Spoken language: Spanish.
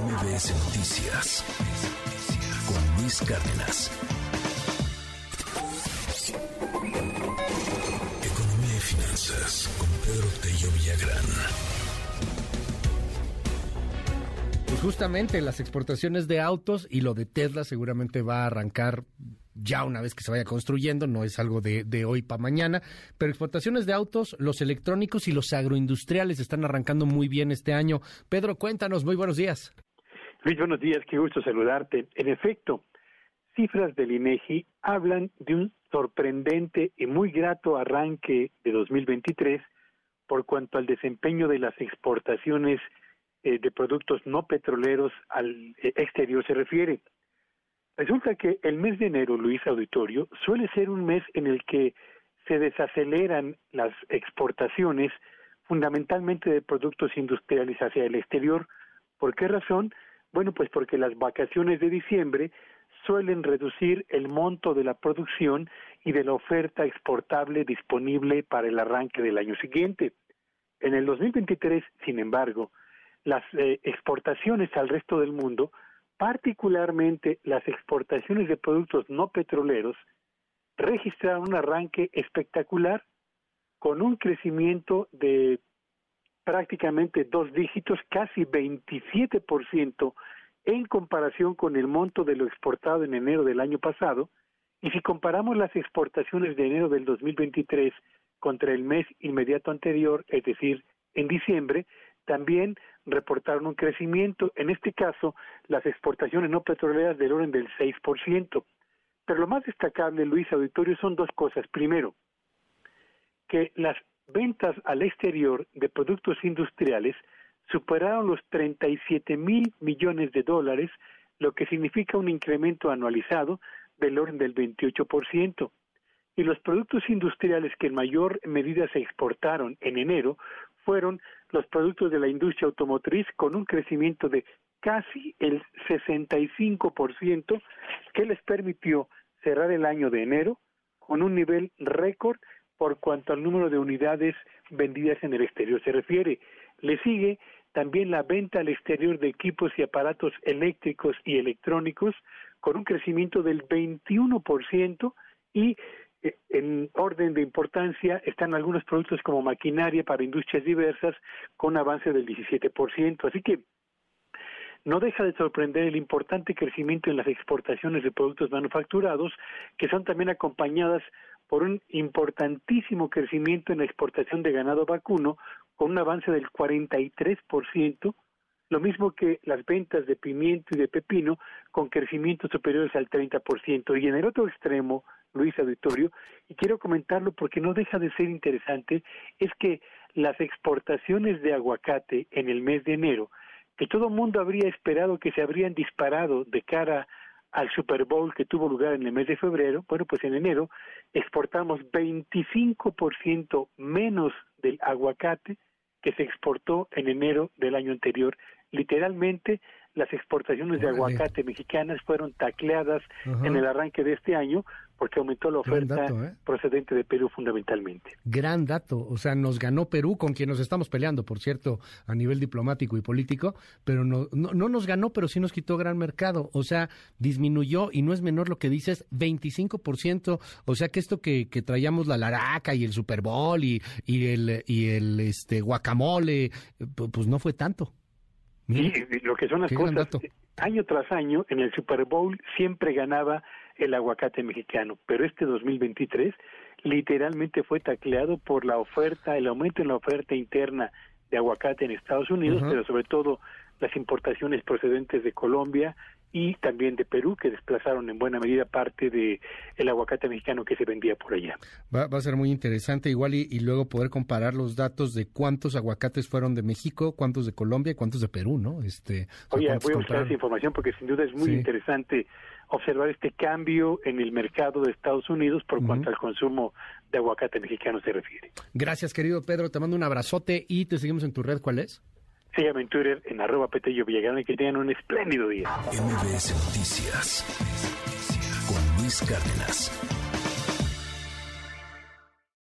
MBS Noticias con Luis Cárdenas. Economía y finanzas con Pedro Tello Villagrán. Justamente las exportaciones de autos y lo de Tesla seguramente va a arrancar ya una vez que se vaya construyendo, no es algo de, de hoy para mañana, pero exportaciones de autos, los electrónicos y los agroindustriales están arrancando muy bien este año. Pedro, cuéntanos, muy buenos días. Luis, buenos días, qué gusto saludarte. En efecto, cifras del INEGI hablan de un sorprendente y muy grato arranque de 2023 por cuanto al desempeño de las exportaciones eh, de productos no petroleros al eh, exterior se refiere. Resulta que el mes de enero, Luis Auditorio, suele ser un mes en el que se desaceleran las exportaciones fundamentalmente de productos industriales hacia el exterior. ¿Por qué razón? Bueno, pues porque las vacaciones de diciembre suelen reducir el monto de la producción y de la oferta exportable disponible para el arranque del año siguiente. En el 2023, sin embargo, las eh, exportaciones al resto del mundo particularmente las exportaciones de productos no petroleros, registraron un arranque espectacular con un crecimiento de prácticamente dos dígitos, casi 27% en comparación con el monto de lo exportado en enero del año pasado. Y si comparamos las exportaciones de enero del 2023 contra el mes inmediato anterior, es decir, en diciembre, también reportaron un crecimiento, en este caso las exportaciones no petroleras del orden del 6%. Pero lo más destacable, Luis Auditorio, son dos cosas. Primero, que las ventas al exterior de productos industriales superaron los 37 mil millones de dólares, lo que significa un incremento anualizado del orden del 28%. Y los productos industriales que en mayor medida se exportaron en enero fueron los productos de la industria automotriz con un crecimiento de casi el 65% que les permitió cerrar el año de enero con un nivel récord por cuanto al número de unidades vendidas en el exterior se refiere. Le sigue también la venta al exterior de equipos y aparatos eléctricos y electrónicos con un crecimiento del 21% y en orden de importancia están algunos productos como maquinaria para industrias diversas con avance del 17%. Así que no deja de sorprender el importante crecimiento en las exportaciones de productos manufacturados, que son también acompañadas por un importantísimo crecimiento en la exportación de ganado vacuno, con un avance del 43%, lo mismo que las ventas de pimiento y de pepino, con crecimientos superiores al 30%. Y en el otro extremo, Luis Auditorio, y quiero comentarlo porque no deja de ser interesante, es que las exportaciones de aguacate en el mes de enero, que todo mundo habría esperado que se habrían disparado de cara al Super Bowl que tuvo lugar en el mes de febrero, bueno, pues en enero exportamos 25% menos del aguacate que se exportó en enero del año anterior. Literalmente las exportaciones de aguacate mexicanas fueron tacleadas en el arranque de este año porque aumentó la oferta ¿eh? procedente de Perú fundamentalmente. Gran dato, o sea, nos ganó Perú, con quien nos estamos peleando, por cierto, a nivel diplomático y político, pero no, no, nos ganó, pero sí nos quitó gran mercado, o sea, disminuyó, y no es menor lo que dices, 25%, o sea que esto que, que traíamos la laraca y el Super Bowl y, y el, y el este, guacamole, pues no fue tanto. Sí, lo que son las cosas, año tras año en el Super Bowl siempre ganaba el aguacate mexicano, pero este 2023 literalmente fue tacleado por la oferta, el aumento en la oferta interna de aguacate en Estados Unidos, pero sobre todo las importaciones procedentes de Colombia, y también de Perú, que desplazaron en buena medida parte de el aguacate mexicano que se vendía por allá. Va, a ser muy interesante igual y, luego poder comparar los datos de cuántos aguacates fueron de México, cuántos de Colombia y cuántos de Perú, ¿no? Este, Oye, voy a buscar esa información porque sin duda es muy interesante observar este cambio en el mercado de Estados Unidos por cuanto al consumo de aguacate mexicano se refiere. Gracias, querido Pedro. Te mando un abrazote y te seguimos en tu red. ¿Cuál es? Síganme en Twitter en arroba Petello Villagrán y que tengan un espléndido día. MBS Noticias con Luis Cárdenas.